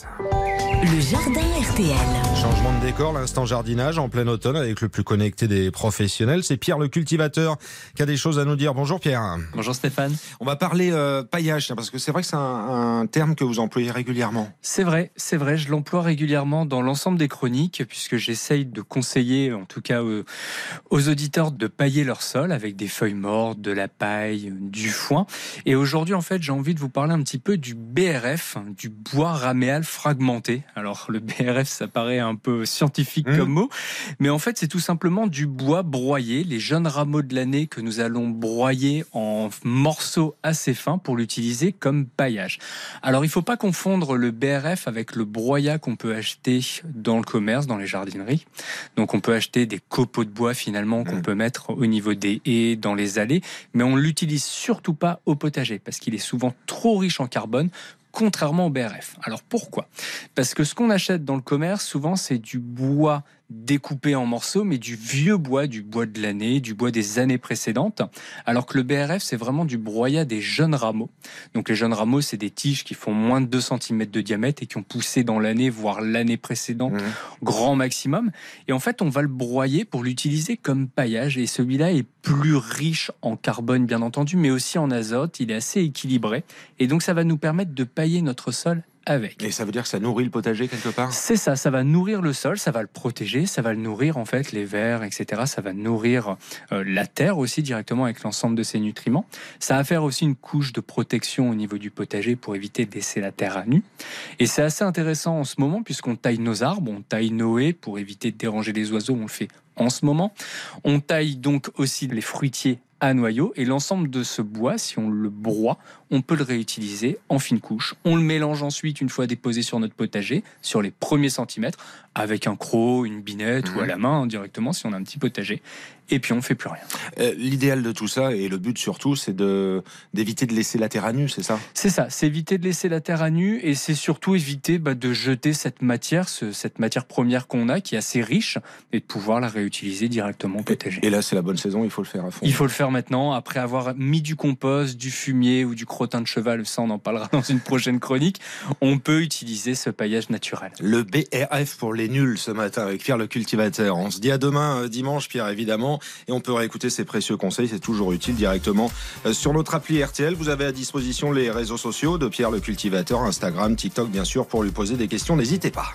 Time. Le jardin RTL. Changement de décor, l'instant jardinage en plein automne avec le plus connecté des professionnels. C'est Pierre le cultivateur qui a des choses à nous dire. Bonjour Pierre. Bonjour Stéphane. On va parler euh, paillage, parce que c'est vrai que c'est un, un, terme que vous employez régulièrement. C'est vrai, c'est vrai, je l'emploie régulièrement dans l'ensemble des chroniques puisque j'essaye de conseiller, en tout cas euh, aux auditeurs, de pailler leur sol avec des feuilles mortes, de la paille, du foin. Et aujourd'hui, en fait, j'ai envie de vous parler un petit peu du BRF, du bois raméal fragmenté. Alors le BRF, ça paraît un peu scientifique mmh. comme mot, mais en fait c'est tout simplement du bois broyé, les jeunes rameaux de l'année que nous allons broyer en morceaux assez fins pour l'utiliser comme paillage. Alors il ne faut pas confondre le BRF avec le broyat qu'on peut acheter dans le commerce, dans les jardineries. Donc on peut acheter des copeaux de bois finalement qu'on mmh. peut mettre au niveau des haies, dans les allées, mais on l'utilise surtout pas au potager parce qu'il est souvent trop riche en carbone contrairement au BRF. Alors pourquoi? Parce que ce qu'on achète dans le commerce, souvent, c'est du bois découpé en morceaux, mais du vieux bois, du bois de l'année, du bois des années précédentes. Alors que le BRF, c'est vraiment du broyat des jeunes rameaux. Donc les jeunes rameaux, c'est des tiges qui font moins de 2 cm de diamètre et qui ont poussé dans l'année, voire l'année précédente, mmh. grand maximum. Et en fait, on va le broyer pour l'utiliser comme paillage. Et celui-là est plus riche en carbone, bien entendu, mais aussi en azote. Il est assez équilibré. Et donc, ça va nous permettre de pailler notre sol avec. Et ça veut dire que ça nourrit le potager quelque part? C'est ça, ça va nourrir le sol, ça va le protéger, ça va le nourrir en fait, les vers, etc. Ça va nourrir euh, la terre aussi directement avec l'ensemble de ses nutriments. Ça va faire aussi une couche de protection au niveau du potager pour éviter de laisser la terre à nu. Et c'est assez intéressant en ce moment puisqu'on taille nos arbres, on taille nos haies pour éviter de déranger les oiseaux, on le fait en ce moment. On taille donc aussi les fruitiers à noyau et l'ensemble de ce bois, si on le broie, on peut le réutiliser en fine couche. On le mélange ensuite une fois déposé sur notre potager, sur les premiers centimètres, avec un croc, une binette ou à mhm. la main directement si on a un petit potager. Et puis on fait plus rien. Euh, l'idéal de tout ça et le but surtout, c'est de d'éviter de laisser la terre à nu, c'est ça? C'est ça, c'est éviter de laisser la terre à nu et c'est surtout éviter bah, de jeter cette matière, cette matière première qu'on a, qui est assez riche, et de pouvoir la réutiliser directement au potager. Et, là, c'est la bonne saison, il faut le faire à fond. Il faut le faire maintenant, après avoir mis du compost, du fumier ou du crottin de cheval, ça on en parlera dans une prochaine chronique, on peut utiliser ce paillage naturel. Le BRF pour les nuls ce matin avec Pierre le cultivateur. On se dit à demain euh, dimanche, Pierre, évidemment et on peut réécouter ces précieux conseils. C'est toujours utile directement euh, sur notre appli RTL. Vous avez à disposition les réseaux sociaux de Pierre le cultivateur, Instagram, TikTok bien sûr pour lui poser des questions. N'hésitez pas.